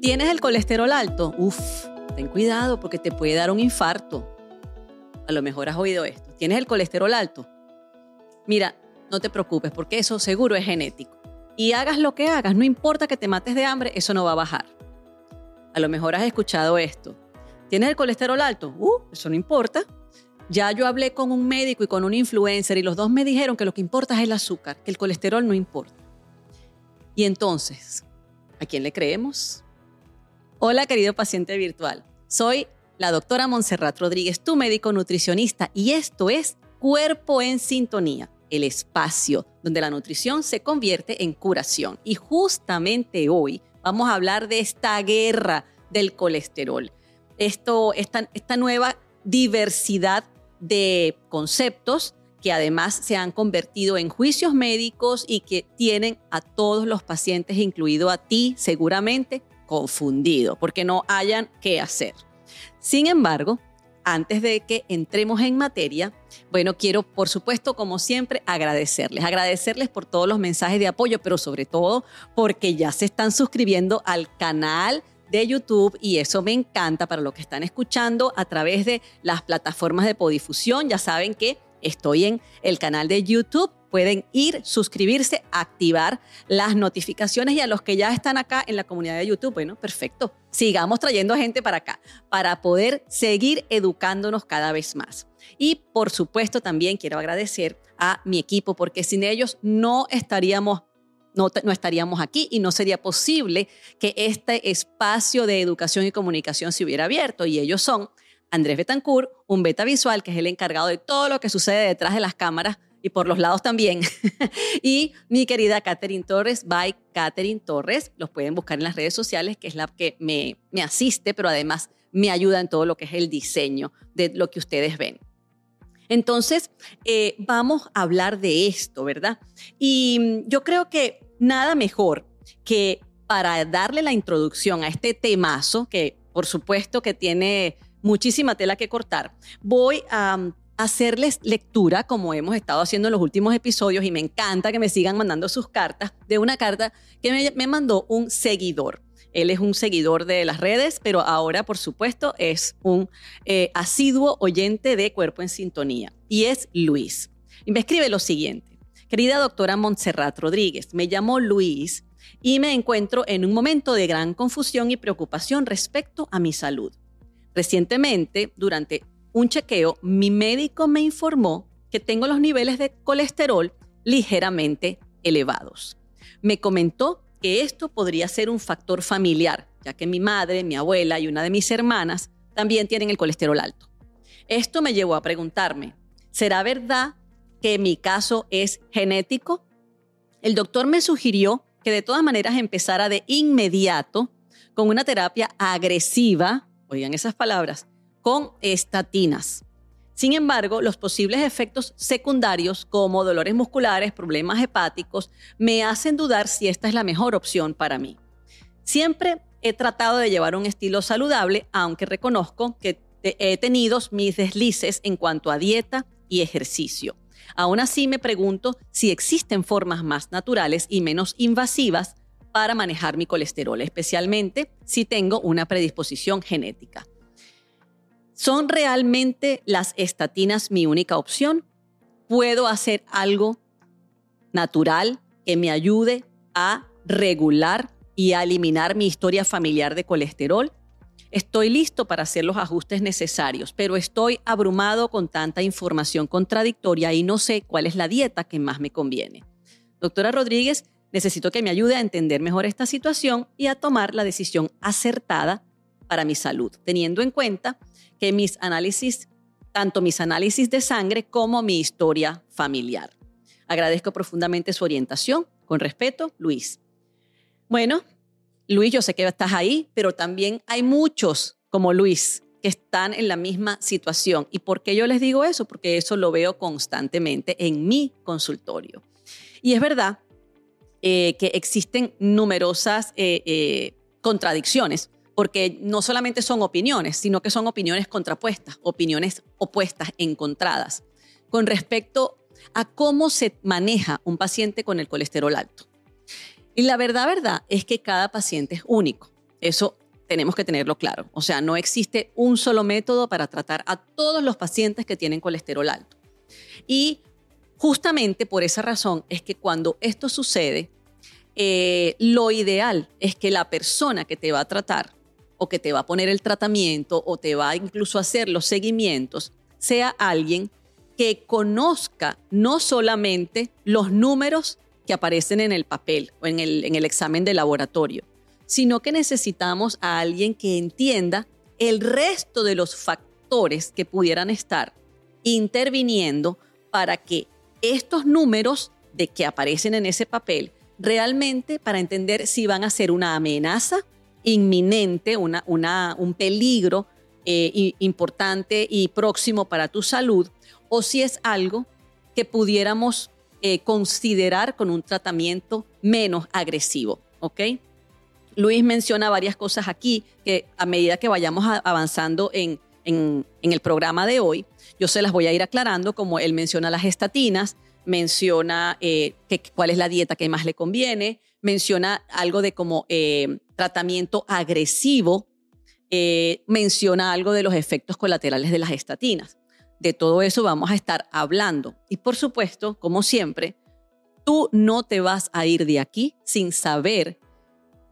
¿Tienes el colesterol alto? Uf, ten cuidado porque te puede dar un infarto. A lo mejor has oído esto. ¿Tienes el colesterol alto? Mira, no te preocupes porque eso seguro es genético. Y hagas lo que hagas, no importa que te mates de hambre, eso no va a bajar. A lo mejor has escuchado esto. ¿Tienes el colesterol alto? Uh, eso no importa. Ya yo hablé con un médico y con un influencer y los dos me dijeron que lo que importa es el azúcar, que el colesterol no importa. Y entonces, ¿a quién le creemos? Hola, querido paciente virtual. Soy la doctora Montserrat Rodríguez, tu médico nutricionista, y esto es Cuerpo en Sintonía, el espacio donde la nutrición se convierte en curación. Y justamente hoy vamos a hablar de esta guerra del colesterol, esto, esta, esta nueva diversidad de conceptos que además se han convertido en juicios médicos y que tienen a todos los pacientes, incluido a ti seguramente, confundido, porque no hayan qué hacer. Sin embargo, antes de que entremos en materia, bueno, quiero, por supuesto, como siempre, agradecerles. Agradecerles por todos los mensajes de apoyo, pero sobre todo porque ya se están suscribiendo al canal de YouTube y eso me encanta para los que están escuchando a través de las plataformas de podifusión. Ya saben que estoy en el canal de YouTube. Pueden ir, suscribirse, activar las notificaciones y a los que ya están acá en la comunidad de YouTube, bueno, perfecto. Sigamos trayendo gente para acá para poder seguir educándonos cada vez más. Y por supuesto también quiero agradecer a mi equipo porque sin ellos no estaríamos no, estaríamos aquí y no sería posible que este espacio de educación y comunicación se hubiera abierto. Y ellos son Andrés Betancourt, un beta visual, que es el encargado de todo lo que sucede detrás de las cámaras y por los lados también. y mi querida Catherine Torres, by Catherine Torres, los pueden buscar en las redes sociales, que es la que me, me asiste, pero además me ayuda en todo lo que es el diseño de lo que ustedes ven. Entonces, eh, vamos a hablar de esto, ¿verdad? Y mm, yo creo que nada mejor que para darle la introducción a este temazo, que por supuesto que tiene muchísima tela que cortar, voy a mm, hacerles lectura, como hemos estado haciendo en los últimos episodios, y me encanta que me sigan mandando sus cartas, de una carta que me mandó un seguidor. Él es un seguidor de las redes, pero ahora, por supuesto, es un eh, asiduo oyente de Cuerpo en Sintonía. Y es Luis. Y me escribe lo siguiente. Querida doctora Montserrat Rodríguez, me llamo Luis y me encuentro en un momento de gran confusión y preocupación respecto a mi salud. Recientemente, durante un chequeo, mi médico me informó que tengo los niveles de colesterol ligeramente elevados. Me comentó que esto podría ser un factor familiar, ya que mi madre, mi abuela y una de mis hermanas también tienen el colesterol alto. Esto me llevó a preguntarme, ¿será verdad que mi caso es genético? El doctor me sugirió que de todas maneras empezara de inmediato con una terapia agresiva, oigan esas palabras, con estatinas. Sin embargo, los posibles efectos secundarios como dolores musculares, problemas hepáticos, me hacen dudar si esta es la mejor opción para mí. Siempre he tratado de llevar un estilo saludable, aunque reconozco que he tenido mis deslices en cuanto a dieta y ejercicio. Aún así me pregunto si existen formas más naturales y menos invasivas para manejar mi colesterol, especialmente si tengo una predisposición genética. ¿Son realmente las estatinas mi única opción? ¿Puedo hacer algo natural que me ayude a regular y a eliminar mi historia familiar de colesterol? Estoy listo para hacer los ajustes necesarios, pero estoy abrumado con tanta información contradictoria y no sé cuál es la dieta que más me conviene. Doctora Rodríguez, necesito que me ayude a entender mejor esta situación y a tomar la decisión acertada para mi salud, teniendo en cuenta que mis análisis, tanto mis análisis de sangre como mi historia familiar. Agradezco profundamente su orientación. Con respeto, Luis. Bueno, Luis, yo sé que estás ahí, pero también hay muchos como Luis que están en la misma situación. ¿Y por qué yo les digo eso? Porque eso lo veo constantemente en mi consultorio. Y es verdad eh, que existen numerosas eh, eh, contradicciones porque no solamente son opiniones, sino que son opiniones contrapuestas, opiniones opuestas, encontradas, con respecto a cómo se maneja un paciente con el colesterol alto. Y la verdad, verdad, es que cada paciente es único. Eso tenemos que tenerlo claro. O sea, no existe un solo método para tratar a todos los pacientes que tienen colesterol alto. Y justamente por esa razón es que cuando esto sucede, eh, lo ideal es que la persona que te va a tratar o que te va a poner el tratamiento o te va incluso a hacer los seguimientos sea alguien que conozca no solamente los números que aparecen en el papel o en el, en el examen de laboratorio, sino que necesitamos a alguien que entienda el resto de los factores que pudieran estar interviniendo para que estos números de que aparecen en ese papel realmente para entender si van a ser una amenaza inminente, una, una, un peligro eh, importante y próximo para tu salud, o si es algo que pudiéramos eh, considerar con un tratamiento menos agresivo, ¿ok? Luis menciona varias cosas aquí que a medida que vayamos avanzando en, en, el programa de hoy, yo se las voy a ir aclarando, como él menciona las estatinas, menciona eh, cuál es la dieta que más le conviene, menciona algo de como eh, tratamiento agresivo, eh, menciona algo de los efectos colaterales de las estatinas. De todo eso vamos a estar hablando. Y por supuesto, como siempre, tú no te vas a ir de aquí sin saber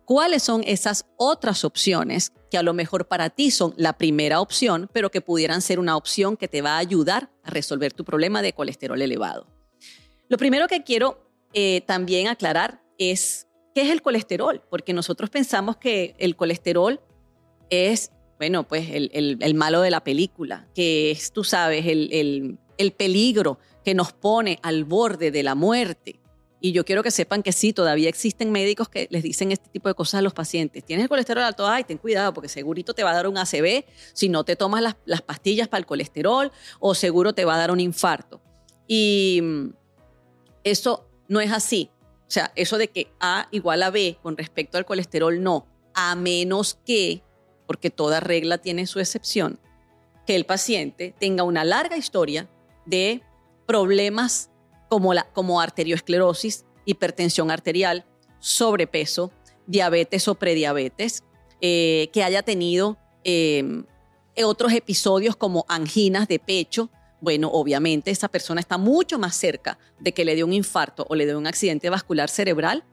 cuáles son esas otras opciones que a lo mejor para ti son la primera opción, pero que pudieran ser una opción que te va a ayudar a resolver tu problema de colesterol elevado. Lo primero que quiero eh, también aclarar es qué es el colesterol, porque nosotros pensamos que el colesterol es, bueno, pues el, malo de la película, que es, tú sabes, el peligro que nos pone al borde de la muerte. Y yo quiero que sepan que sí, todavía existen médicos que les dicen este tipo de cosas a los pacientes. Tienes el colesterol alto, ay, ten cuidado, porque segurito te va a dar un ACV si no te tomas las, las pastillas para el colesterol o seguro te va a dar un infarto. Y mm, eso no es así. O sea, eso de que A igual a B con respecto al colesterol, no. A menos que, porque toda regla tiene su excepción, que el paciente tenga una larga historia de problemas como, la, como arteriosclerosis, hipertensión arterial, sobrepeso, diabetes o prediabetes, eh, que haya tenido em, otros episodios como anginas de pecho, bueno, obviamente esa persona está mucho más cerca de que le dé un infarto o le dé un accidente vascular cerebral,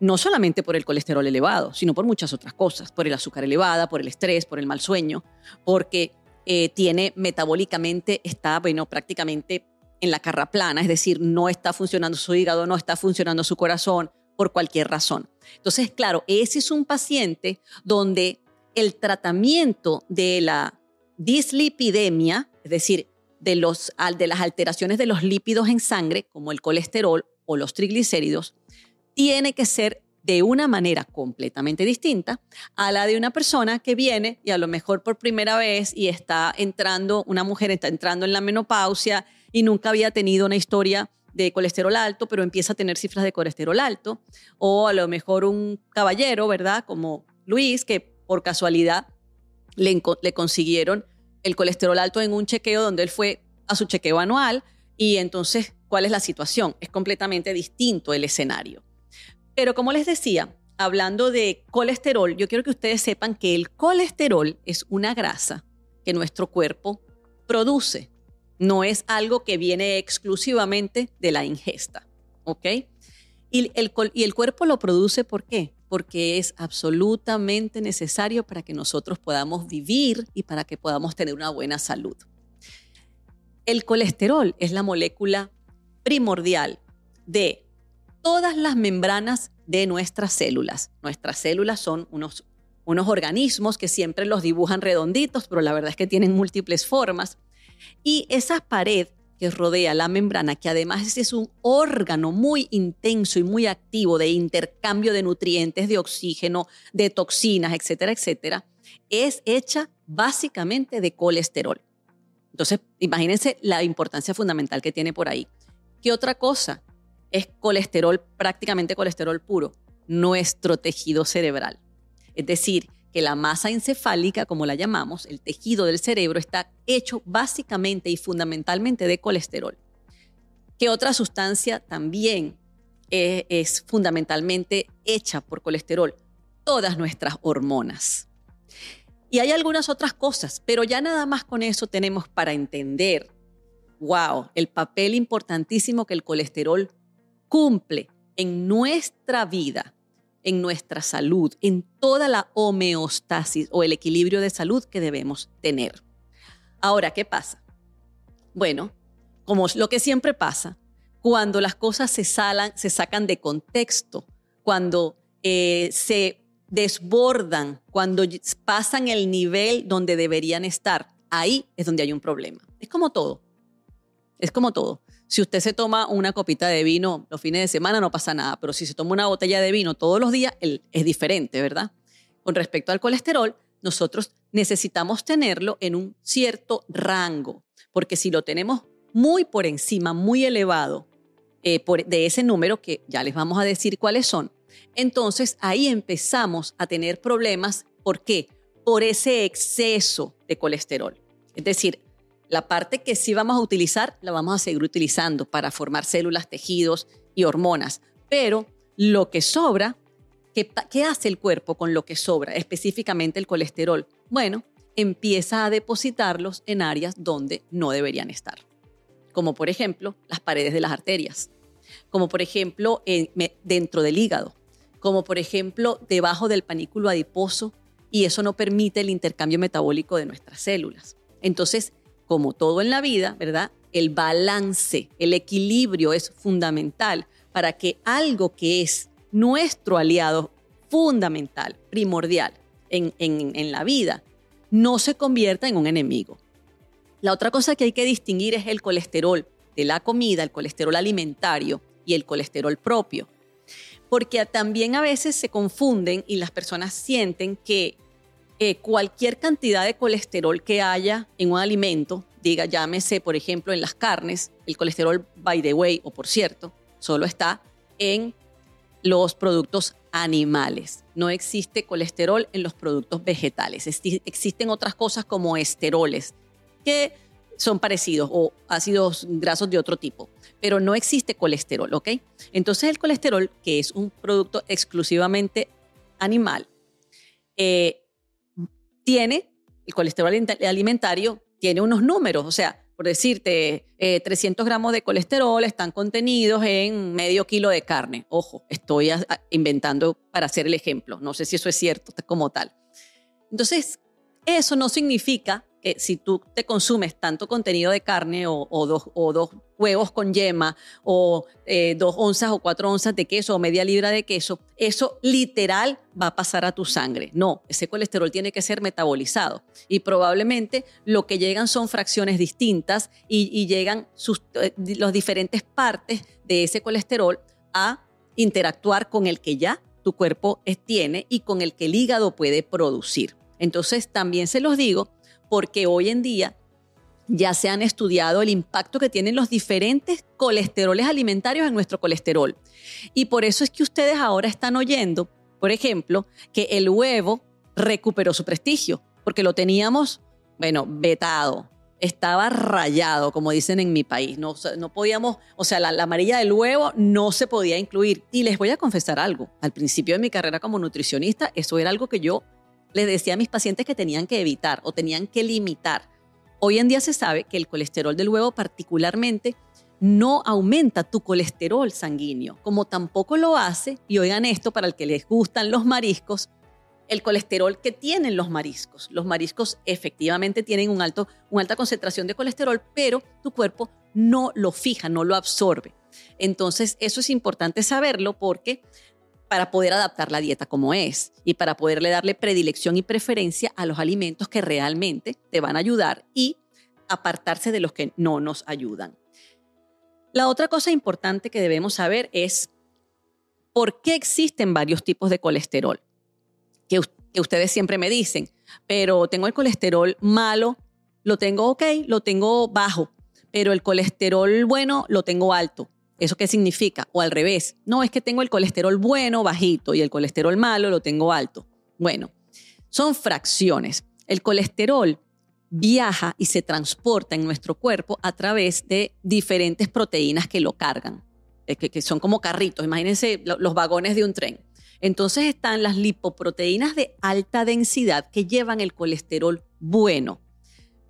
no solamente por el colesterol elevado, sino por muchas otras cosas, por el azúcar elevada, por el estrés, por el mal sueño, porque eh, tiene metabólicamente, está, bueno, prácticamente en la carra plana, es decir, no está funcionando su hígado, no está funcionando su corazón por cualquier razón. Entonces, claro, ese es un paciente donde el tratamiento de la dislipidemia, es decir, de, los, de las alteraciones de los lípidos en sangre, como el colesterol o los triglicéridos, tiene que ser de una manera completamente distinta a la de una persona que viene y a lo mejor por primera vez y está entrando, una mujer está entrando en la menopausia y nunca había tenido una historia de colesterol alto, pero empieza a tener cifras de colesterol alto, o a lo mejor un caballero, ¿verdad? Como Luis, que por casualidad le, le consiguieron el colesterol alto en un chequeo donde él fue a su chequeo anual y entonces, ¿cuál es la situación? Es completamente distinto el escenario. Pero como les decía, hablando de colesterol, yo quiero que ustedes sepan que el colesterol es una grasa que nuestro cuerpo produce no es algo que viene exclusivamente de la ingesta, ¿ok? Y el, y el cuerpo lo produce ¿por qué? Porque es absolutamente necesario para que nosotros podamos vivir y para que podamos tener una buena salud. El colesterol es la molécula primordial de todas las membranas de nuestras células. Nuestras células son unos, organismos que siempre los dibujan redonditos, pero la verdad es que tienen múltiples formas. Y esa pared que rodea la membrana, que además es un órgano muy intenso y muy activo de intercambio de nutrientes, de oxígeno, de toxinas, etcétera, etcétera, es hecha básicamente de colesterol. Entonces, imagínense la importancia fundamental que tiene por ahí. ¿Qué otra cosa? Es colesterol, prácticamente colesterol puro, nuestro tejido cerebral. Es decir, que la masa encefálica, como la llamamos, el tejido del cerebro, está hecho básicamente y fundamentalmente de colesterol. ¿Qué otra sustancia también eh, es fundamentalmente hecha por colesterol? todas nuestras hormonas. Y hay algunas otras cosas, pero ya nada más con eso tenemos para entender, wow, el papel importantísimo que el colesterol cumple en nuestra vida, en nuestra salud, en toda la homeostasis o el equilibrio de salud que debemos tener. Ahora, ¿qué pasa? Bueno, como lo que siempre pasa, cuando las cosas se, salan, se sacan de contexto, cuando eh, se desbordan, cuando pasan el nivel donde deberían estar, ahí es donde hay un problema. Es como todo. Es como todo. Si usted se toma una copita de vino los fines de semana no pasa nada, pero si se toma una botella de vino todos los días es diferente, ¿verdad? Con respecto al colesterol, nosotros necesitamos tenerlo en un cierto rango, porque si lo tenemos muy por encima, muy elevado eh, de ese número, que ya les vamos a decir cuáles son, entonces ahí empezamos a tener problemas. ¿Por qué? Por ese exceso de colesterol. Es decir, la parte que sí vamos a utilizar, la vamos a seguir utilizando para formar células, tejidos y hormonas. Pero lo que sobra, ¿qué, ¿qué hace el cuerpo con lo que sobra? Específicamente el colesterol. Bueno, empieza a depositarlos en áreas donde no deberían estar. Como por ejemplo las paredes de las arterias. Como por ejemplo dentro del hígado como por ejemplo debajo del panículo adiposo, y eso no permite el intercambio metabólico de nuestras células. Entonces, como todo en la vida, ¿verdad? El balance, el equilibrio es fundamental para que algo que es nuestro aliado fundamental, primordial en, en la vida, no se convierta en un enemigo. La otra cosa que hay que distinguir es el colesterol de la comida, el colesterol alimentario y el colesterol propio porque también a veces se confunden y las personas sienten que cualquier cantidad de colesterol que haya en un alimento, diga, llámese, por ejemplo, en las carnes, el colesterol, by the way, o por cierto, solo está en los productos animales. No existe colesterol en los productos vegetales. Existen otras cosas como esteroles, que son parecidos o ácidos grasos de otro tipo, pero no existe colesterol, ¿ok? Entonces el colesterol, que es un producto exclusivamente animal, eh, tiene, el colesterol alimentario tiene unos números, o sea, por decirte, 300 eh, gramos de colesterol están contenidos en medio kilo de carne. Ojo, estoy inventando para hacer el ejemplo, no sé si eso es cierto como tal. Entonces, eso no significa que si tú te consumes tanto contenido de carne o, dos, o dos, huevos con yema o eh, dos onzas o cuatro onzas de queso o media libra de queso, eso literal va a pasar a tu sangre. No, ese colesterol tiene que ser metabolizado y probablemente lo que llegan son fracciones distintas y, llegan sus, eh, diferentes partes de ese colesterol a interactuar con el que ya tu cuerpo tiene y con el que el hígado puede producir. Entonces también se los digo porque hoy en día ya se han estudiado el impacto que tienen los diferentes colesteroles alimentarios en nuestro colesterol. Y por eso es que ustedes ahora están oyendo, por ejemplo, que el huevo recuperó su prestigio, porque lo teníamos, bueno, vetado, estaba rayado, como dicen en mi país. No, no podíamos, o sea, la, la, amarilla del huevo no se podía incluir. Y les voy a confesar algo. Al principio de mi carrera como nutricionista, eso era algo que yo les decía a mis pacientes que tenían que evitar o tenían que limitar. Hoy en día se sabe que el colesterol del huevo particularmente no aumenta tu colesterol sanguíneo, como tampoco lo hace, y oigan esto para el que les gustan los mariscos, el colesterol que tienen los mariscos. Los mariscos efectivamente tienen un alto, una alta concentración de colesterol, pero tu cuerpo no lo fija, no lo absorbe. Entonces, eso es importante saberlo porque para poder adaptar la dieta como es y para poderle darle predilección y preferencia a los alimentos que realmente te van a ayudar y apartarse de los que no nos ayudan. La otra cosa importante que debemos saber es por qué existen varios tipos de colesterol. Que, ustedes siempre me dicen, pero tengo el colesterol malo, lo tengo ok, lo tengo bajo, pero el colesterol bueno lo tengo alto. ¿Eso qué significa? O al revés, no es que tengo el colesterol bueno bajito y el colesterol malo lo tengo alto. Bueno, son fracciones. El colesterol viaja y se transporta en nuestro cuerpo a través de diferentes proteínas que lo cargan, que, son como carritos, imagínense los vagones de un tren. Entonces están las lipoproteínas de alta densidad que llevan el colesterol bueno.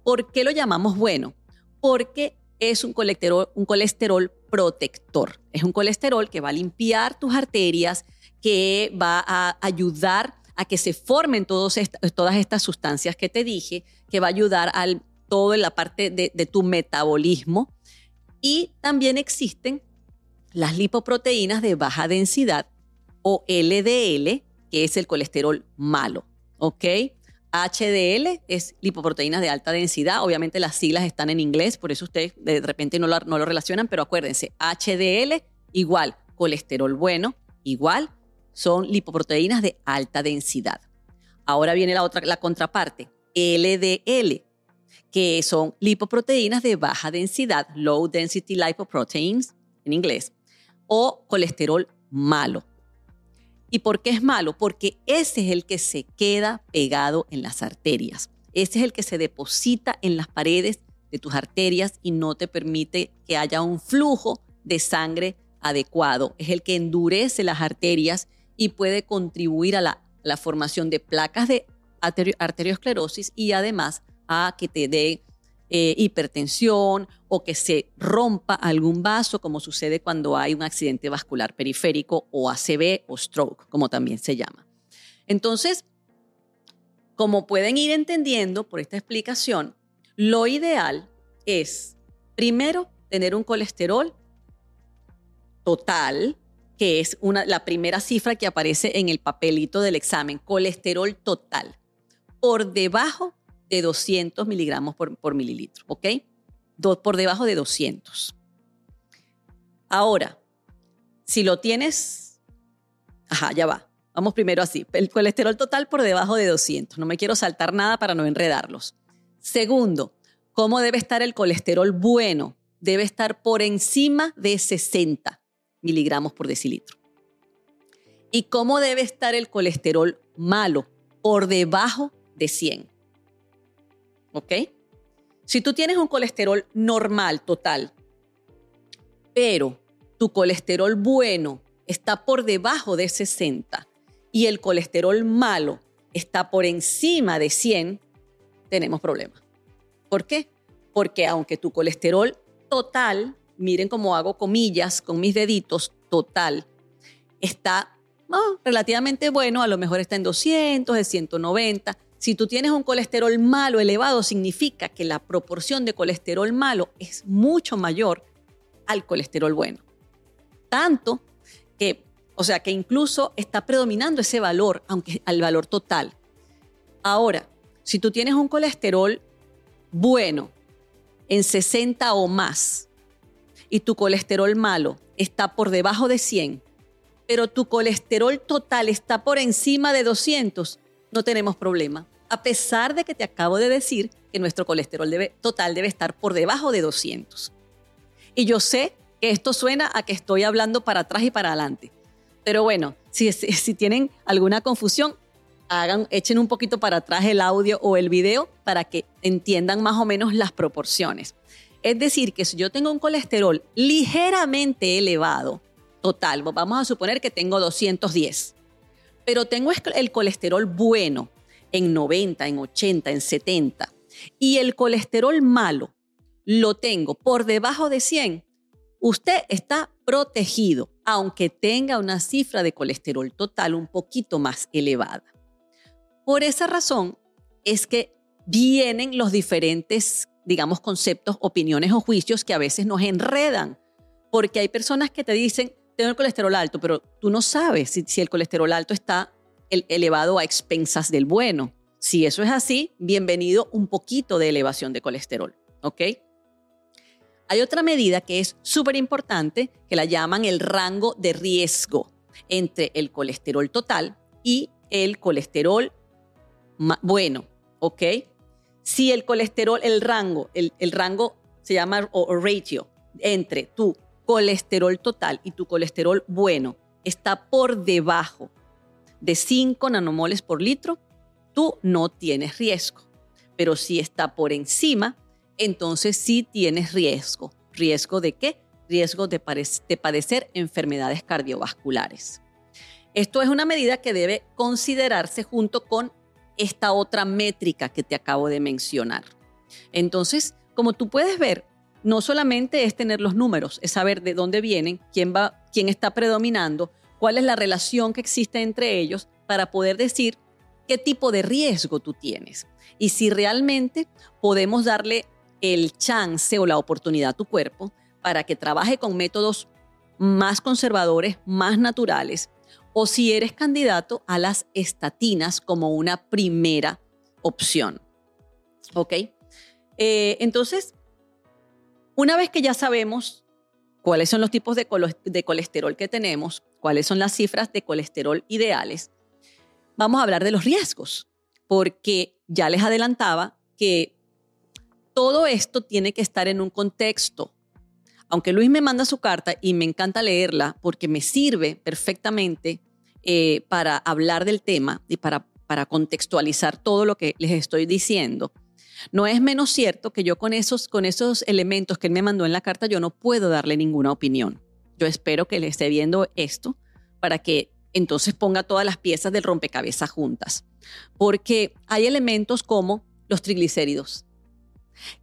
¿Por qué lo llamamos bueno? Porque es un colesterol, un colesterol protector. Es un colesterol que va a limpiar tus arterias, que va a ayudar a que se formen todas estas sustancias que te dije, que va a ayudar al todo en la parte de, de tu metabolismo. Y también existen las lipoproteínas de baja densidad o LDL, que es el colesterol malo, ¿ok? HDL es lipoproteínas de alta densidad. Obviamente las siglas están en inglés, por eso ustedes de repente no lo, no lo relacionan, pero acuérdense, HDL igual colesterol bueno, igual son lipoproteínas de alta densidad. Ahora viene la otra, la contraparte, LDL, que son lipoproteínas de baja densidad, low density lipoproteins en inglés, o colesterol malo. ¿Y por qué es malo? Porque ese es el que se queda pegado en las arterias. Ese es el que se deposita en las paredes de tus arterias y no te permite que haya un flujo de sangre adecuado. Es el que endurece las arterias y puede contribuir a la, formación de placas de arteriosclerosis y además a que te dé eh, hipertensión o que se rompa algún vaso, como sucede cuando hay un accidente vascular periférico o ACV o stroke, como también se llama. Entonces, como pueden ir entendiendo por esta explicación, lo ideal es, primero, tener un colesterol total, que es una, la primera cifra que aparece en el papelito del examen, colesterol total, por debajo de 200 miligramos por, mililitro, ¿ok? por debajo de 200. Ahora, si lo tienes, ajá, ya va. Vamos primero así. El colesterol total por debajo de 200. No me quiero saltar nada para no enredarlos. Segundo, ¿cómo debe estar el colesterol bueno? Debe estar por encima de 60 miligramos por decilitro. ¿Y cómo debe estar el colesterol malo? Por debajo de 100. ¿Ok? Si tú tienes un colesterol normal, total, pero tu colesterol bueno está por debajo de 60 y el colesterol malo está por encima de 100, tenemos problemas. ¿Por qué? Porque aunque tu colesterol total, miren cómo hago comillas con mis deditos, total, está relativamente bueno, a lo mejor está en 200, en 190, si tú tienes un colesterol malo elevado, significa que la proporción de colesterol malo es mucho mayor al colesterol bueno. Tanto que, o sea, que incluso está predominando ese valor, aunque al valor total. Ahora, si tú tienes un colesterol bueno en 60 o más y tu colesterol malo está por debajo de 100, pero tu colesterol total está por encima de 200, no tenemos problema a pesar de que te acabo de decir que nuestro colesterol total debe estar por debajo de 200. Y yo sé que esto suena a que estoy hablando para atrás y para adelante. Pero bueno, si, si tienen alguna confusión, hagan, echen un poquito para atrás el audio o el video para que entiendan más o menos las proporciones. Es decir, que si yo tengo un colesterol ligeramente elevado, total, vamos a suponer que tengo 210, pero tengo el colesterol bueno, en 90, en 80, en 70, y el colesterol malo lo tengo por debajo de 100, usted está protegido, aunque tenga una cifra de colesterol total un poquito más elevada. Por esa razón es que vienen los diferentes, digamos, conceptos, opiniones o juicios que a veces nos enredan, porque hay personas que te dicen, tengo el colesterol alto, pero tú no sabes si, el colesterol alto está elevado a expensas del bueno. Si eso es así, bienvenido un poquito de elevación de colesterol, ¿ok? Hay otra medida que es súper importante, que la llaman el rango de riesgo entre el colesterol total y el colesterol bueno, ¿ok? Si el colesterol, el rango, el, rango se llama o ratio entre tu colesterol total y tu colesterol bueno está por debajo de 5 nanomoles por litro, tú no tienes riesgo. Pero si está por encima, entonces sí tienes riesgo. ¿Riesgo de qué? Riesgo de, padecer enfermedades cardiovasculares. Esto es una medida que debe considerarse junto con esta otra métrica que te acabo de mencionar. Entonces, como tú puedes ver, no solamente es tener los números, es saber de dónde vienen, quién va, quién está predominando, cuál es la relación que existe entre ellos para poder decir qué tipo de riesgo tú tienes y si realmente podemos darle el chance o la oportunidad a tu cuerpo para que trabaje con métodos más conservadores, más naturales, o si eres candidato a las estatinas como una primera opción. ¿Ok? Eh, entonces, una vez que ya sabemos cuáles son los tipos de, colesterol que tenemos, cuáles son las cifras de colesterol ideales, vamos a hablar de los riesgos, porque ya les adelantaba que todo esto tiene que estar en un contexto. Aunque Luis me manda su carta y me encanta leerla porque me sirve perfectamente eh, para hablar del tema y para, para contextualizar todo lo que les estoy diciendo, no es menos cierto que yo con esos, con esos elementos que él me mandó en la carta, yo no puedo darle ninguna opinión. Yo espero que le esté viendo esto para que entonces ponga todas las piezas del rompecabezas juntas. Porque hay elementos como los triglicéridos,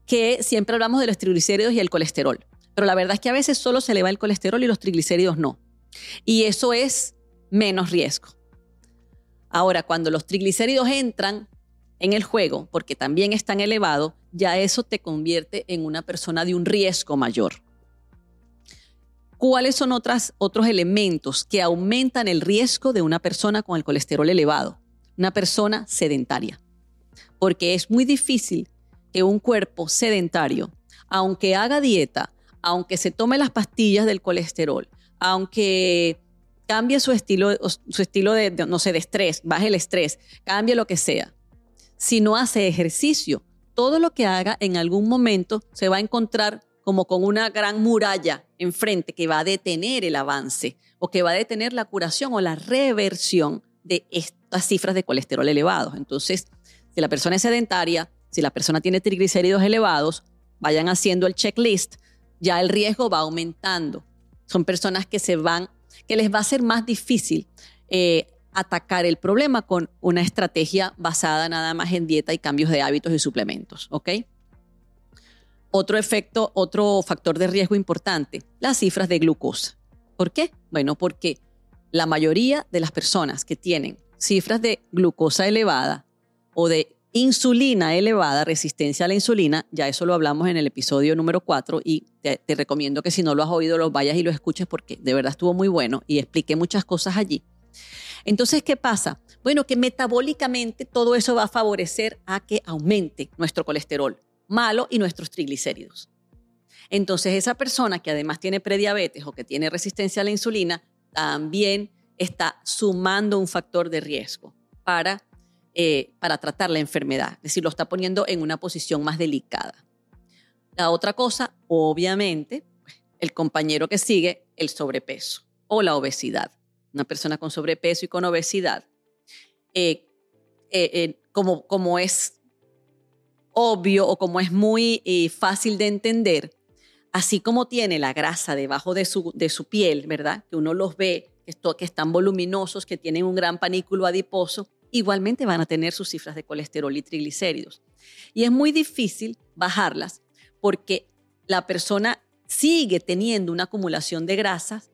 que siempre hablamos de los triglicéridos y el colesterol, pero la verdad es que a veces solo se eleva el colesterol y los triglicéridos no. Y eso es menos riesgo. Ahora, cuando los triglicéridos entran en el juego, porque también están elevados, ya eso te convierte en una persona de un riesgo mayor. ¿Cuáles son otras, otros elementos que aumentan el riesgo de una persona con el colesterol elevado? Una persona sedentaria. Porque es muy difícil que un cuerpo sedentario, aunque haga dieta, aunque se tome las pastillas del colesterol, aunque cambie su estilo, su estilo de, no sé, de estrés, baje el estrés, cambie lo que sea, si no hace ejercicio, todo lo que haga en algún momento se va a encontrar como con una gran muralla enfrente que va a detener el avance o que va a detener la curación o la reversión de estas cifras de colesterol elevados. Entonces, si la persona es sedentaria, si la persona tiene triglicéridos elevados, vayan haciendo el checklist, ya el riesgo va aumentando. Son personas que se van, que les va a ser más difícil eh, atacar el problema con una estrategia basada nada más en dieta y cambios de hábitos y suplementos, ¿ok? Otro efecto, otro factor de riesgo importante, las cifras de glucosa. ¿Por qué? Bueno, porque la mayoría de las personas que tienen cifras de glucosa elevada o de insulina elevada, resistencia a la insulina, ya eso lo hablamos en el episodio número 4 y te, recomiendo que si no lo has oído lo vayas y lo escuches porque de verdad estuvo muy bueno y expliqué muchas cosas allí. Entonces, ¿qué pasa? Bueno, que metabólicamente todo eso va a favorecer a que aumente nuestro colesterol malo y nuestros triglicéridos. Entonces, esa persona que además tiene prediabetes o que tiene resistencia a la insulina, también está sumando un factor de riesgo para eh, para tratar la enfermedad, es decir, lo está poniendo en una posición más delicada. La otra cosa, obviamente, el compañero que sigue, el sobrepeso o la obesidad. Una persona con sobrepeso y con obesidad, eh, eh, como, como es obvio o como es muy fácil de entender, así como tiene la grasa debajo de su, de su piel, ¿verdad? Que uno los ve, que están voluminosos, que tienen un gran panículo adiposo, igualmente van a tener sus cifras de colesterol y triglicéridos. Y es muy difícil bajarlas porque la persona sigue teniendo una acumulación de grasas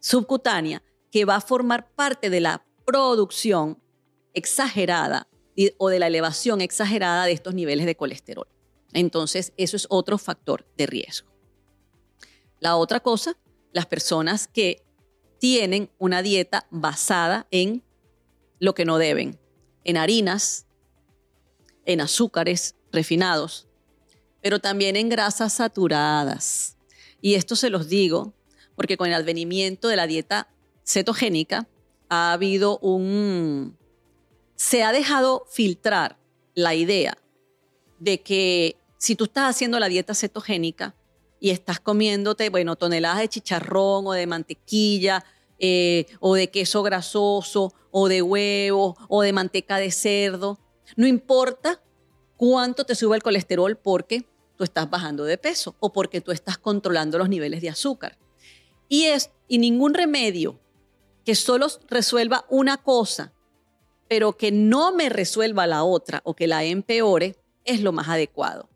subcutánea que va a formar parte de la producción exagerada o de la elevación exagerada de estos niveles de colesterol. Entonces, eso es otro factor de riesgo. La otra cosa, las personas que tienen una dieta basada en lo que no deben, en harinas, en azúcares refinados, pero también en grasas saturadas. Y esto se los digo porque con el advenimiento de la dieta cetogénica ha habido un... se ha dejado filtrar la idea de que si tú estás haciendo la dieta cetogénica y estás comiéndote, bueno, toneladas de chicharrón o de mantequilla eh, o de queso grasoso, o de huevo, o de manteca de cerdo. No importa cuánto te sube el colesterol porque tú estás bajando de peso o porque tú estás controlando los niveles de azúcar. Y, es, y ningún remedio que solo resuelva una cosa, pero que no me resuelva la otra o que la empeore, es lo más adecuado.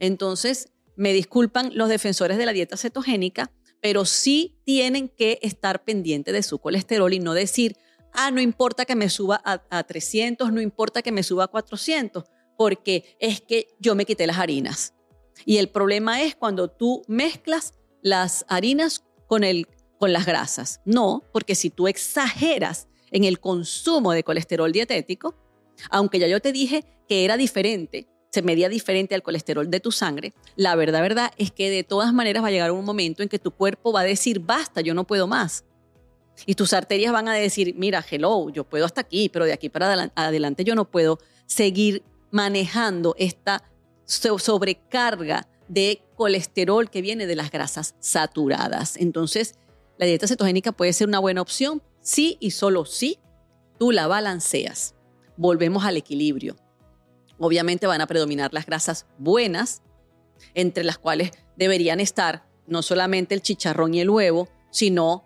Entonces, me disculpan los defensores de la dieta cetogénica, pero sí tienen que estar pendientes de su colesterol y no decir, ah, no importa que me suba a, 300, no importa que me suba a 400, porque es que yo me quité las harinas. Y el problema es cuando tú mezclas las harinas con, el, con las grasas. No, porque si tú exageras en el consumo de colesterol dietético, aunque ya yo te dije que era diferente, se medía diferente al colesterol de tu sangre, la verdad, verdad es que de todas maneras va a llegar un momento en que tu cuerpo va a decir, basta, yo no puedo más. Y tus arterias van a decir, mira, hello, yo puedo hasta aquí, pero de aquí para adelante yo no puedo seguir manejando esta sobrecarga de colesterol que viene de las grasas saturadas. Entonces, la dieta cetogénica puede ser una buena opción si y solo si tú la balanceas. Volvemos al equilibrio. Obviamente van a predominar las grasas buenas, entre las cuales deberían estar no solamente el chicharrón y el huevo, sino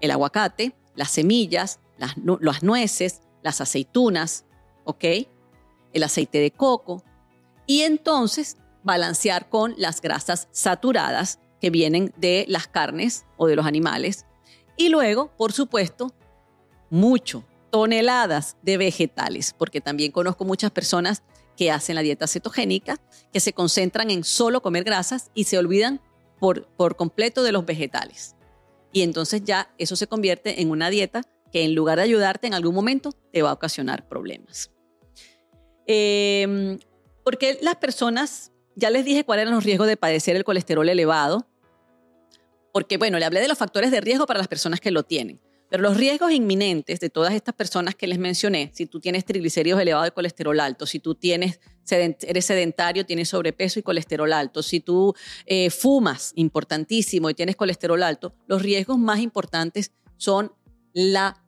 el aguacate, las semillas, las, nueces, las aceitunas, ¿ok? El aceite de coco. Y entonces balancear con las grasas saturadas que vienen de las carnes o de los animales. Y luego, por supuesto, mucho, toneladas de vegetales, porque también conozco muchas personas que hacen la dieta cetogénica, que se concentran en solo comer grasas y se olvidan por, por completo de los vegetales. Y entonces ya eso se convierte en una dieta que en lugar de ayudarte en algún momento te va a ocasionar problemas. Eh, porque las personas, ya les dije cuáles eran los riesgos de padecer el colesterol elevado, porque bueno, le hablé de los factores de riesgo para las personas que lo tienen. Pero los riesgos inminentes de todas estas personas que les mencioné, si tú tienes triglicéridos elevados y colesterol alto, si tú eres sedentario, tienes sobrepeso y colesterol alto, si tú eh, fumas, importantísimo, y tienes colesterol alto, los riesgos más importantes son la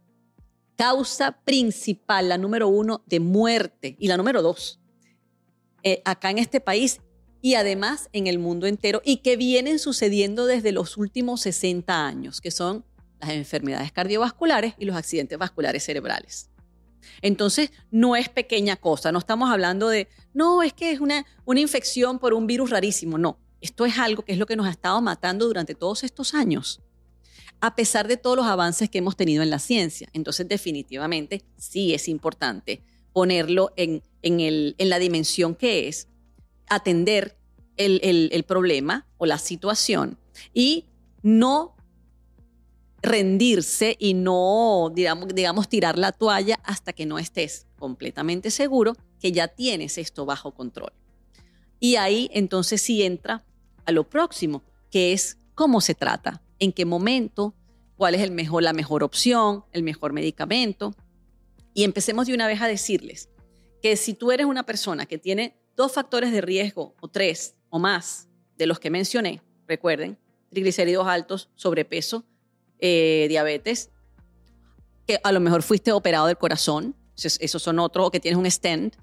causa principal, la número uno, de muerte y la número dos, eh, acá en este país y además en el mundo entero y que vienen sucediendo desde los últimos 60 años, que son las enfermedades cardiovasculares y los accidentes vasculares cerebrales. Entonces, no es pequeña cosa, no estamos hablando de, no, es que es una, una infección por un virus rarísimo, no, esto es algo que es lo que nos ha estado matando durante todos estos años, a pesar de todos los avances que hemos tenido en la ciencia. Entonces, definitivamente, sí es importante ponerlo en, en, el, en la dimensión que es, atender el, el, problema o la situación y no rendirse y no, digamos, digamos, tirar la toalla hasta que no estés completamente seguro que ya tienes esto bajo control. Y ahí entonces sí entra a lo próximo, que es cómo se trata, en qué momento, cuál es el mejor, la mejor opción, el mejor medicamento. Y empecemos de una vez a decirles que si tú eres una persona que tiene dos factores de riesgo o tres o más de los que mencioné, recuerden, triglicéridos altos, sobrepeso, eh, diabetes, que a lo mejor fuiste operado del corazón, esos son otros, o que tienes un stent,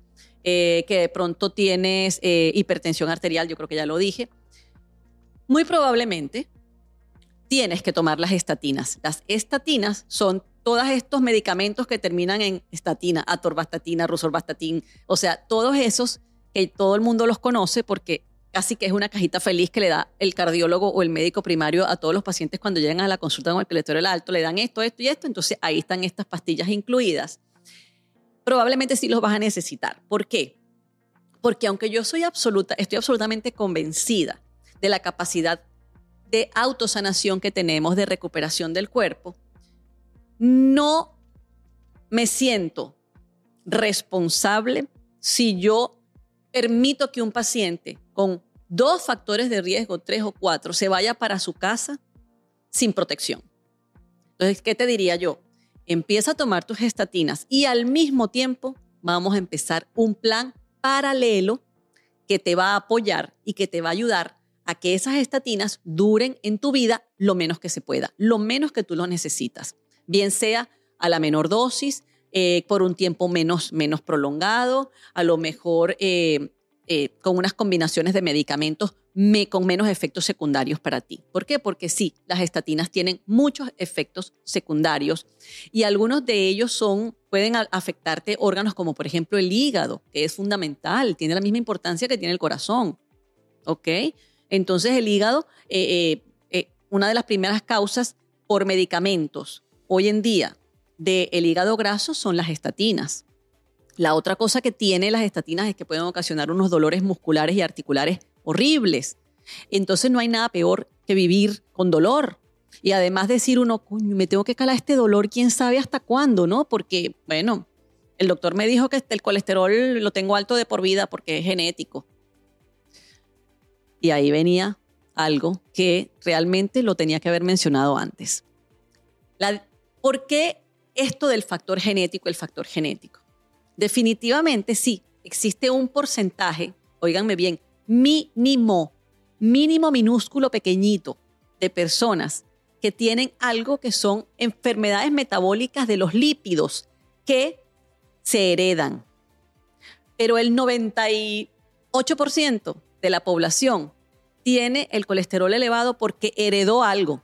eh, que de pronto tienes eh, hipertensión arterial, yo creo que ya lo dije, muy probablemente tienes que tomar las estatinas. Las estatinas son todos estos medicamentos que terminan en estatina, atorvastatina, rosorvastatin, o sea, todos esos que todo el mundo los conoce porque casi que es una cajita feliz que le da el cardiólogo o el médico primario a todos los pacientes cuando llegan a la consulta con el colesterol alto, le dan esto, esto y esto, entonces ahí están estas pastillas incluidas. Probablemente sí los vas a necesitar. ¿Por qué? Porque aunque yo soy absoluta, estoy absolutamente convencida de la capacidad de autosanación que tenemos, de recuperación del cuerpo, no me siento responsable si yo permito que un paciente con dos factores de riesgo, tres o cuatro, se vaya para su casa sin protección. Entonces, ¿qué te diría yo? Empieza a tomar tus estatinas y al mismo tiempo vamos a empezar un plan paralelo que te va a apoyar y que te va a ayudar a que esas estatinas duren en tu vida lo menos que se pueda, lo menos que tú lo necesitas, bien sea a la menor dosis, eh, por un tiempo menos, menos prolongado, a lo mejor eh, eh, con unas combinaciones de medicamentos con menos efectos secundarios para ti. ¿Por qué? Porque sí, las estatinas tienen muchos efectos secundarios y algunos de ellos son, pueden afectarte órganos como por ejemplo el hígado, que es fundamental, tiene la misma importancia que tiene el corazón. ¿Ok? Entonces el hígado, una de las primeras causas por medicamentos hoy en día del hígado graso son las estatinas. La otra cosa que tiene las estatinas es que pueden ocasionar unos dolores musculares y articulares horribles. Entonces no hay nada peor que vivir con dolor. Y además decir uno, me tengo que calar este dolor, quién sabe hasta cuándo, ¿no? Porque, bueno, el doctor me dijo que el colesterol lo tengo alto de por vida porque es genético. Y ahí venía algo que realmente lo tenía que haber mencionado antes. ¿Por qué esto del factor genético, el factor genético? Definitivamente sí, existe un porcentaje, oíganme bien, mínimo, mínimo minúsculo pequeñito de personas que tienen algo que son enfermedades metabólicas de los lípidos que se heredan. Pero el 98% de la población tiene el colesterol elevado porque heredó algo,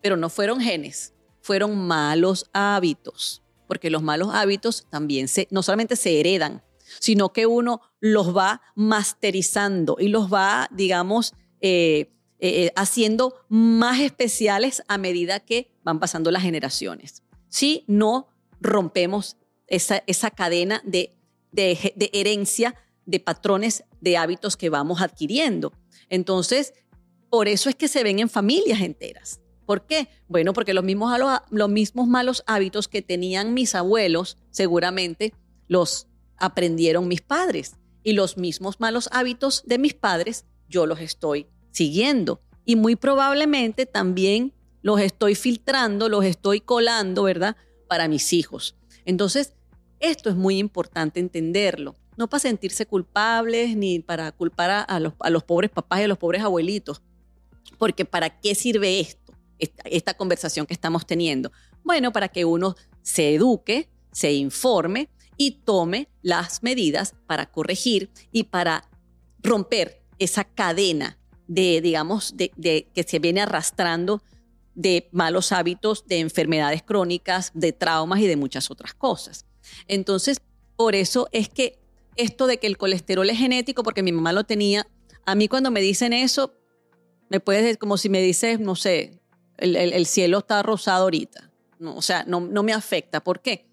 pero no fueron genes, fueron malos hábitos, porque los malos hábitos también no solamente se heredan, sino que uno los va masterizando y los va, digamos, eh, eh, eh, haciendo más especiales a medida que van pasando las generaciones. Si no rompemos esa, cadena de, de, de herencia de patrones de hábitos que vamos adquiriendo. Entonces, por eso es que se ven en familias enteras. ¿Por qué? Bueno, porque los mismos, los mismos malos hábitos que tenían mis abuelos seguramente los aprendieron mis padres y los mismos malos hábitos de mis padres yo los estoy siguiendo y muy probablemente también los estoy filtrando, los estoy colando, ¿verdad? Para mis hijos. Entonces, esto es muy importante entenderlo, no para sentirse culpables ni para culpar a los, pobres papás y a los pobres abuelitos, porque ¿para qué sirve esto, esta conversación que estamos teniendo? Bueno, para que uno se eduque, se informe y tome las medidas para corregir y para romper esa cadena de, digamos, de, que se viene arrastrando de malos hábitos, de enfermedades crónicas, de traumas y de muchas otras cosas. Entonces, por eso es que esto de que el colesterol es genético, porque mi mamá lo tenía, a mí cuando me dicen eso, me puedes decir como si me dices, no sé, el, cielo está rosado ahorita. No, o sea, no, me afecta. ¿Por qué?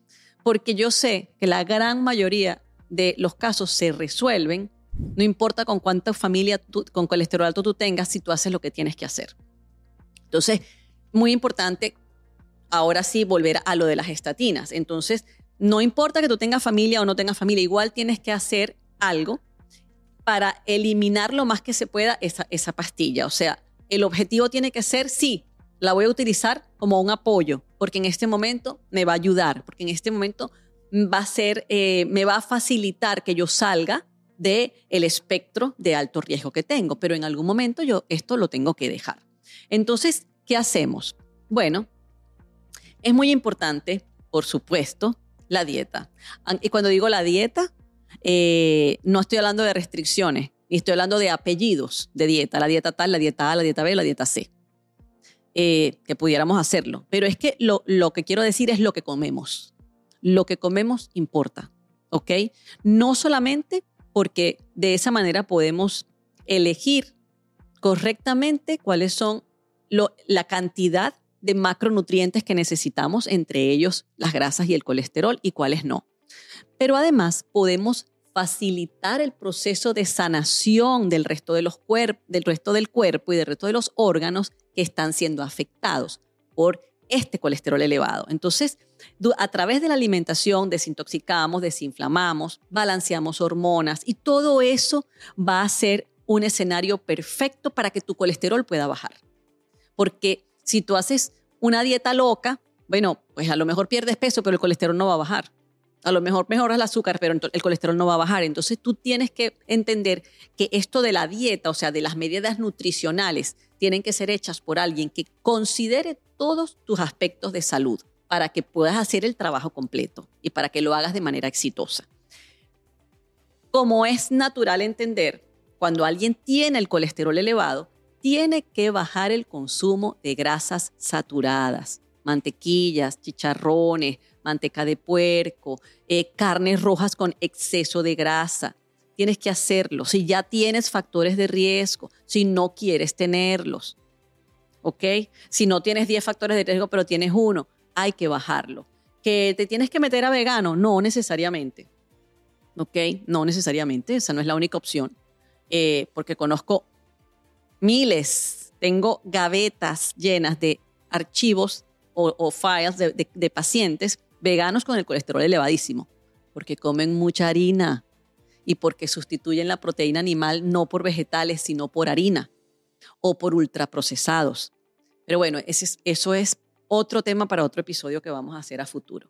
porque yo sé que la gran mayoría de los casos se resuelven, no importa con cuánta familia, con colesterol alto tú tengas, si tú haces lo que tienes que hacer. Entonces, muy importante ahora sí volver a lo de las estatinas. Entonces, no importa que tú tengas familia o no tengas familia, igual tienes que hacer algo para eliminar lo más que se pueda esa, esa pastilla. O sea, el objetivo tiene que ser, sí, la voy a utilizar como un apoyo, porque en este momento me va a ayudar, porque en este momento va a ser, eh, me va a facilitar que yo salga del el espectro de alto riesgo que tengo, pero en algún momento yo esto lo tengo que dejar. Entonces, ¿qué hacemos? Bueno, es muy importante, por supuesto, la dieta. Y cuando digo la dieta, eh, no estoy hablando de restricciones, ni estoy hablando de apellidos de dieta, la dieta tal, la dieta A, la dieta B, la dieta C. Eh, que pudiéramos hacerlo. Pero es que lo, lo que quiero decir es lo que comemos. Lo que comemos importa, ¿ok? No solamente porque de esa manera podemos elegir correctamente cuáles son la cantidad de macronutrientes que necesitamos, entre ellos las grasas y el colesterol, y cuáles no. Pero además podemos facilitar el proceso de sanación del resto, de los del resto del cuerpo y del resto de los órganos que están siendo afectados por este colesterol elevado. Entonces, a través de la alimentación desintoxicamos, desinflamamos, balanceamos hormonas y todo eso va a ser un escenario perfecto para que tu colesterol pueda bajar. Porque si tú haces una dieta loca, bueno, pues a lo mejor pierdes peso, pero el colesterol no va a bajar. A lo mejor mejoras el azúcar, pero el colesterol no va a bajar. Entonces tú tienes que entender que esto de la dieta, o sea, de las medidas nutricionales, tienen que ser hechas por alguien que considere todos tus aspectos de salud para que puedas hacer el trabajo completo y para que lo hagas de manera exitosa. como es natural entender, cuando alguien tiene el colesterol elevado, tiene que bajar el consumo de grasas saturadas, mantequillas, chicharrones, manteca de puerco, eh, carnes rojas con exceso de grasa. Tienes que hacerlo. Si ya tienes factores de riesgo, si no quieres tenerlos. ¿Ok? Si no tienes 10 factores de riesgo, pero tienes uno, hay que bajarlo. ¿Que te tienes que meter a vegano? No necesariamente. ¿Ok? No necesariamente. Esa no es la única opción. Eh, porque conozco miles, tengo gavetas llenas de archivos o, files de pacientes veganos con el colesterol elevadísimo, porque comen mucha harina y porque sustituyen la proteína animal no por vegetales, sino por harina o por ultraprocesados. Pero bueno, eso es otro tema para otro episodio que vamos a hacer a futuro.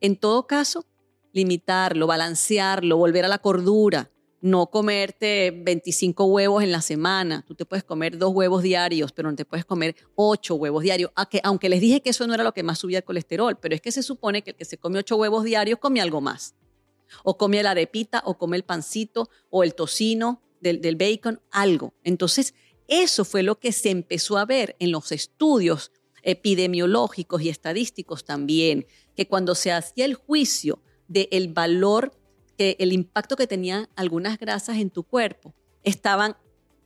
En todo caso, limitarlo, balancearlo, volver a la cordura, no comerte 25 huevos en la semana. Tú te puedes comer dos huevos diarios, pero no te puedes comer ocho huevos diarios. Aunque les dije que eso no era lo que más subía el colesterol, pero es que se supone que el que se come ocho huevos diarios come algo más. O come la arepita, o come el pancito, o el tocino del, del bacon, algo. Entonces, eso fue lo que se empezó a ver en los estudios epidemiológicos y estadísticos también, que cuando se hacía el juicio del valor que el impacto que tenían algunas grasas en tu cuerpo estaban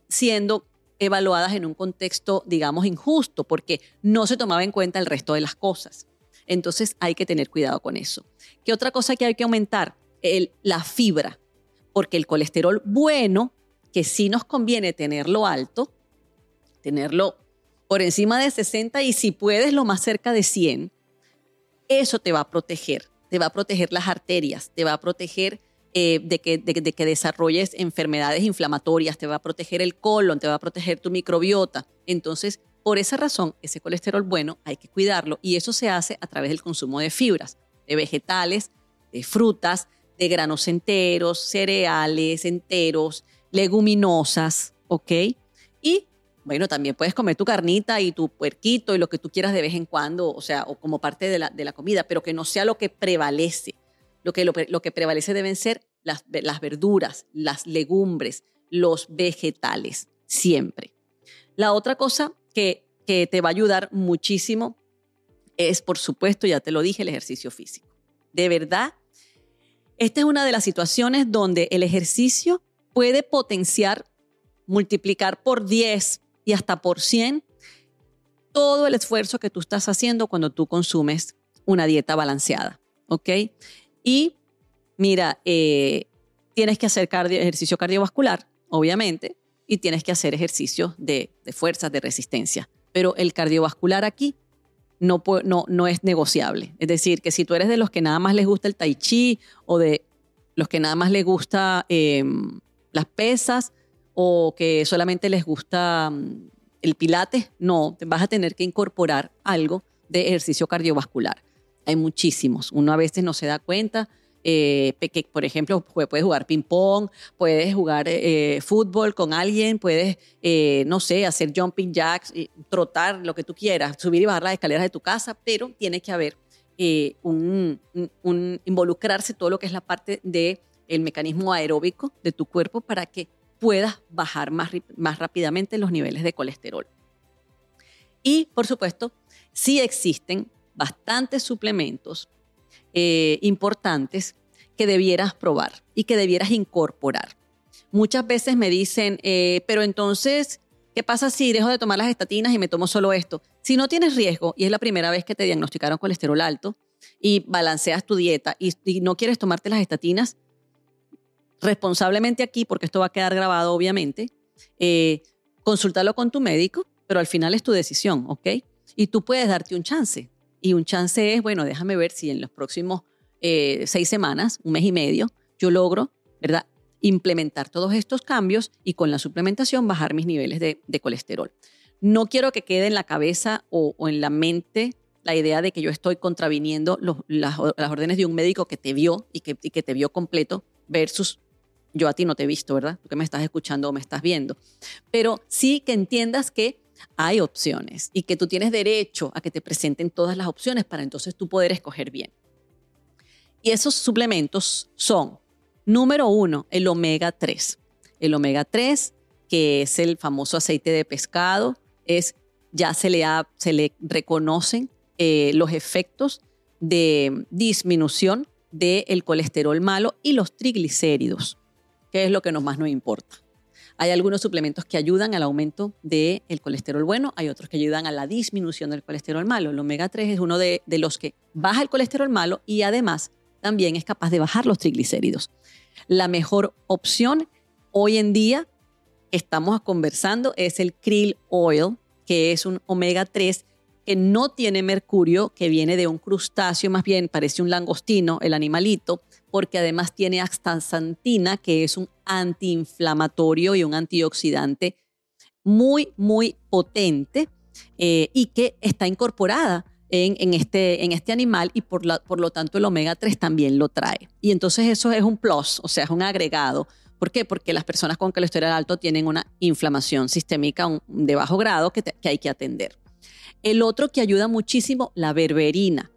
siendo evaluadas en un contexto, digamos, injusto, porque no se tomaba en cuenta el resto de las cosas. Entonces hay que tener cuidado con eso. ¿Qué otra cosa que hay que aumentar? La fibra, porque el colesterol bueno, que sí nos conviene tenerlo alto, tenerlo por encima de 60 y si puedes lo más cerca de 100, eso te va a proteger te va a proteger las arterias, te va a proteger eh, de, que, de, que desarrolles enfermedades inflamatorias, te va a proteger el colon, te va a proteger tu microbiota. Entonces, por esa razón, ese colesterol bueno hay que cuidarlo y eso se hace a través del consumo de fibras, de vegetales, de frutas, de granos enteros, cereales enteros, leguminosas, ¿ok? Y bueno, también puedes comer tu carnita y tu puerquito y lo que tú quieras de vez en cuando, o sea, o como parte de la, de la comida, pero que no sea lo que prevalece. Lo que, lo, que prevalece deben ser las, las verduras, las legumbres, los vegetales, siempre. La otra cosa que, que te va a ayudar muchísimo es, por supuesto, ya te lo dije, el ejercicio físico. De verdad, esta es una de las situaciones donde el ejercicio puede potenciar, multiplicar por 10, y hasta por 100 todo el esfuerzo que tú estás haciendo cuando tú consumes una dieta balanceada, ¿ok? Y mira, eh, tienes que hacer ejercicio cardiovascular, obviamente, y tienes que hacer ejercicio de, de fuerzas, de resistencia. Pero el cardiovascular aquí no, no, no es negociable. Es decir, que si tú eres de los que nada más les gusta el tai chi o de los que nada más les gusta em, las pesas, o que solamente les gusta mm, el pilate, no, vas a tener que incorporar algo de ejercicio cardiovascular. Hay muchísimos, uno a veces no se da cuenta. Eh, por ejemplo, puedes jugar ping-pong, puedes jugar eh, fútbol con alguien, puedes, eh, no sé, hacer jumping jacks, trotar, lo que tú quieras, subir y bajar las escaleras de tu casa, pero tiene que haber un, un, involucrarse todo lo que es la parte del el mecanismo aeróbico de tu cuerpo para que puedas bajar más, más rápidamente los niveles de colesterol. Y, por supuesto, sí existen bastantes suplementos eh, importantes que debieras probar y que debieras incorporar. Muchas veces me dicen, eh, pero entonces, ¿qué pasa si dejo de tomar las estatinas y me tomo solo esto? Si no tienes riesgo y es la primera vez que te diagnosticaron colesterol alto y balanceas tu dieta y, no quieres tomarte las estatinas, responsablemente aquí, porque esto va a quedar grabado obviamente, eh, consultarlo con tu médico, pero al final es tu decisión, ¿ok? Y tú puedes darte un chance. Y un chance es, bueno, déjame ver si en los próximos eh, seis semanas, un mes y medio, yo logro, ¿verdad? Implementar todos estos cambios y con la suplementación bajar mis niveles de, colesterol. No quiero que quede en la cabeza o, en la mente la idea de que yo estoy contraviniendo las, órdenes de un médico que te vio y que, y que te vio completo versus yo a ti no te he visto, ¿verdad? Tú que me estás escuchando o me estás viendo. Pero sí que entiendas que hay opciones y que tú tienes derecho a que te presenten todas las opciones para entonces tú poder escoger bien. Y esos suplementos son Número uno, el omega 3. El omega 3, que es el famoso aceite de pescado, es, ya se le, reconocen eh, los efectos de disminución del colesterol malo y los triglicéridos, que es lo que más nos importa. Hay algunos suplementos que ayudan al aumento del colesterol bueno, hay otros que ayudan a la disminución del colesterol malo. El omega 3 es uno de, de los que baja el colesterol malo y además también es capaz de bajar los triglicéridos. La mejor opción hoy en día estamos conversando es el krill oil, que es un omega 3 que no tiene mercurio, que viene de un crustáceo, más bien parece un langostino, el animalito, porque además tiene astaxantina, que es un antiinflamatorio y un antioxidante muy, muy potente eh, y que está incorporada en, este, en este animal y por, por lo tanto el omega 3 también lo trae. Y entonces eso es un plus, o sea, es un agregado. ¿Por qué? Porque las personas con colesterol alto tienen una inflamación sistémica de bajo grado que hay que atender. El otro que ayuda muchísimo, la berberina,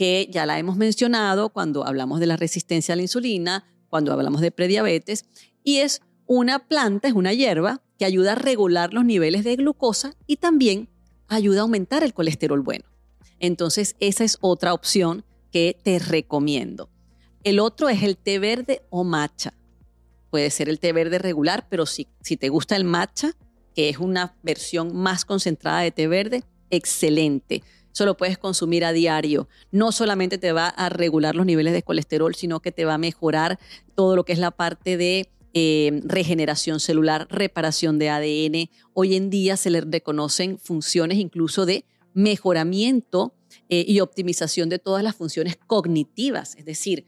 que ya la hemos mencionado cuando hablamos de la resistencia a la insulina, cuando hablamos de prediabetes, y es una planta, es una hierba que ayuda a regular los niveles de glucosa y también ayuda a aumentar el colesterol bueno. Entonces, esa es otra opción que te recomiendo. El otro es el té verde o matcha. Puede ser el té verde regular, pero si, si te gusta el matcha, que es una versión más concentrada de té verde, excelente. Eso lo puedes consumir a diario. No solamente te va a regular los niveles de colesterol, sino que te va a mejorar todo lo que es la parte de eh, regeneración celular, reparación de ADN. Hoy en día se le reconocen funciones incluso de mejoramiento eh, y optimización de todas las funciones cognitivas, es decir,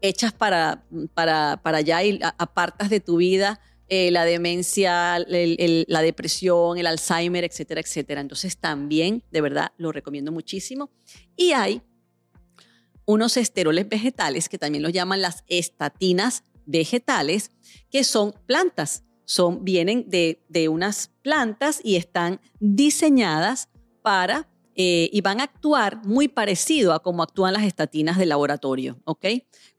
hechas para, para, para allá y apartas de tu vida eh, la demencia, la depresión, el Alzheimer, etcétera, etcétera. Entonces también, de verdad, lo recomiendo muchísimo. Y hay unos esteroles vegetales que también los llaman las estatinas vegetales, que son plantas. Son, vienen de, de unas plantas y están diseñadas para eh, y van a actuar muy parecido a cómo actúan las estatinas de laboratorio, ¿ok?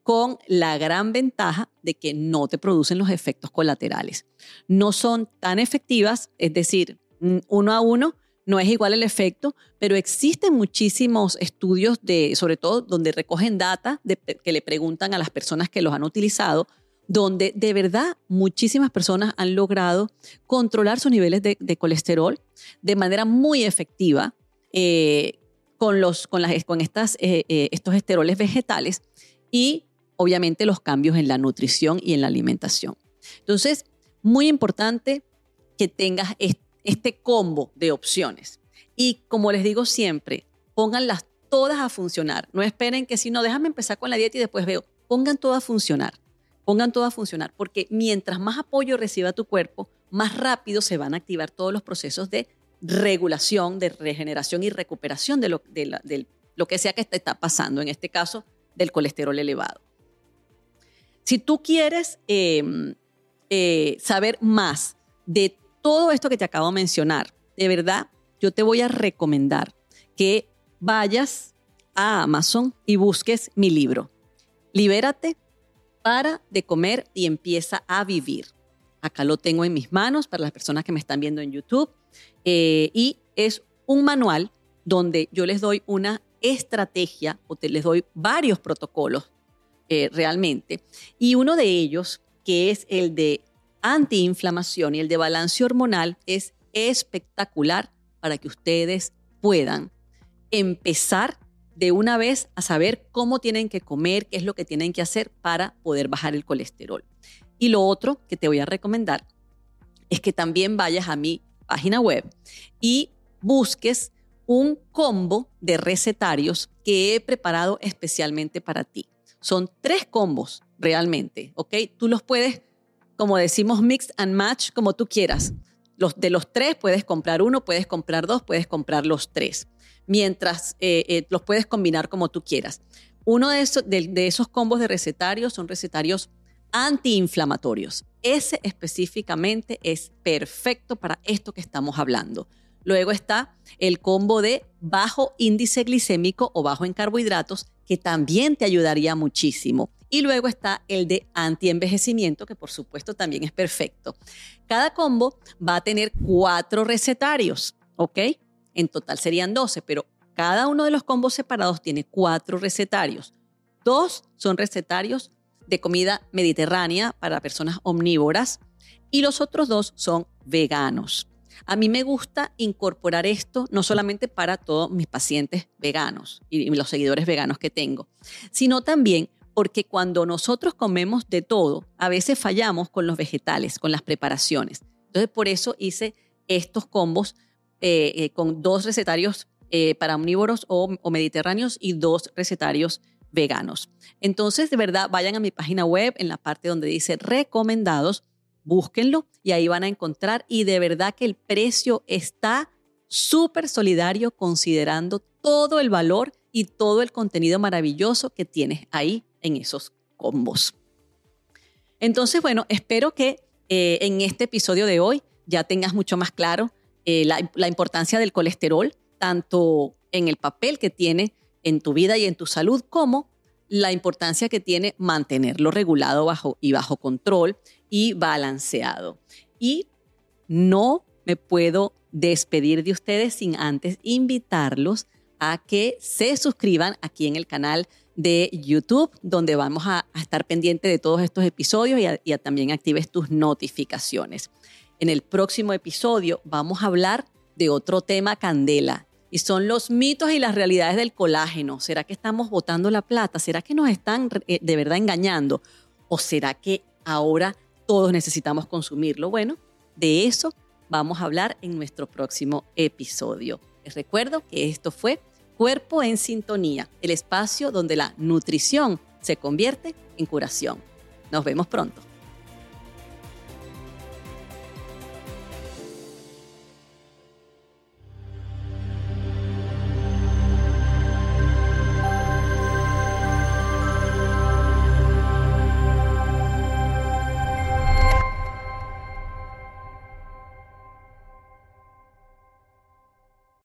Con la gran ventaja de que no te producen los efectos colaterales. No son tan efectivas, es decir, uno a uno no es igual el efecto, pero existen muchísimos estudios de, sobre todo donde recogen data que le preguntan a las personas que los han utilizado, donde de verdad muchísimas personas han logrado controlar sus niveles de, de colesterol de manera muy efectiva eh, con, los, con, las, con estas, eh, eh, estos esteroles vegetales y obviamente los cambios en la nutrición y en la alimentación. Entonces, muy importante que tengas este combo de opciones. Y como les digo siempre, pónganlas todas a funcionar. No esperen que si no, déjame empezar con la dieta y después veo. Pongan todas a funcionar. Pongan todas a funcionar, porque mientras más apoyo reciba tu cuerpo, más rápido se van a activar todos los procesos de regulación, de regeneración y recuperación de lo, que sea que te está pasando, en este caso del colesterol elevado. Si tú quieres em, eh, saber más de todo esto que te acabo de mencionar, de verdad, yo te voy a recomendar que vayas a Amazon y busques mi libro. Libérate, para de comer y empieza a vivir. Acá lo tengo en mis manos para las personas que me están viendo en YouTube. Eh, y es un manual donde yo les doy una estrategia o te les doy varios protocolos eh, realmente. Y uno de ellos, que es el de antiinflamación y el de balance hormonal, es espectacular para que ustedes puedan empezar de una vez a saber cómo tienen que comer, qué es lo que tienen que hacer para poder bajar el colesterol. Y lo otro que te voy a recomendar es que también vayas a mi página web y busques un combo de recetarios que he preparado especialmente para ti. Son tres combos realmente, ¿ok? Tú los puedes, como decimos, mix and match como tú quieras. Los, de los tres puedes comprar uno, puedes comprar dos, puedes comprar los tres. Mientras eh, eh, los puedes combinar como tú quieras. Uno de esos, de esos combos de recetarios son recetarios antiinflamatorios. Ese específicamente es perfecto para esto que estamos hablando. Luego está el combo de bajo índice glicémico o bajo en carbohidratos, que también te ayudaría muchísimo. Y luego está el de anti-envejecimiento, que por supuesto también es perfecto. Cada combo va a tener cuatro recetarios, ¿ok? En total serían 12, pero cada uno de los combos separados tiene cuatro recetarios. Dos son recetarios de comida mediterránea para personas omnívoras y los otros dos son veganos. A mí me gusta incorporar esto no solamente para todos mis pacientes veganos y los seguidores veganos que tengo, sino también porque cuando nosotros comemos de todo, a veces fallamos con los vegetales, con las preparaciones. Entonces, por eso hice estos combos eh, eh, con dos recetarios eh, para omnívoros o, o mediterráneos y dos recetarios veganos. Entonces, de verdad, vayan a mi página web en la parte donde dice recomendados búsquenlo y ahí van a encontrar y de verdad que el precio está súper solidario considerando todo el valor y todo el contenido maravilloso que tienes ahí en esos combos. Entonces, bueno, espero que eh, en este episodio de hoy ya tengas mucho más claro eh, la, la importancia del colesterol, tanto en el papel que tiene en tu vida y en tu salud, como la importancia que tiene mantenerlo regulado bajo y bajo control y balanceado. Y no me puedo despedir de ustedes sin antes invitarlos a que se suscriban aquí en el canal de YouTube, donde vamos a, estar pendiente de todos estos episodios y, y también actives tus notificaciones. En el próximo episodio vamos a hablar de otro tema candela y son los mitos y las realidades del colágeno. ¿Será que estamos botando la plata? ¿Será que nos están eh, de verdad engañando? ¿O será que ahora todos necesitamos consumirlo? Bueno, de eso vamos a hablar en nuestro próximo episodio. Les recuerdo que esto fue Cuerpo en Sintonía, el espacio donde la nutrición se convierte en curación. Nos vemos pronto.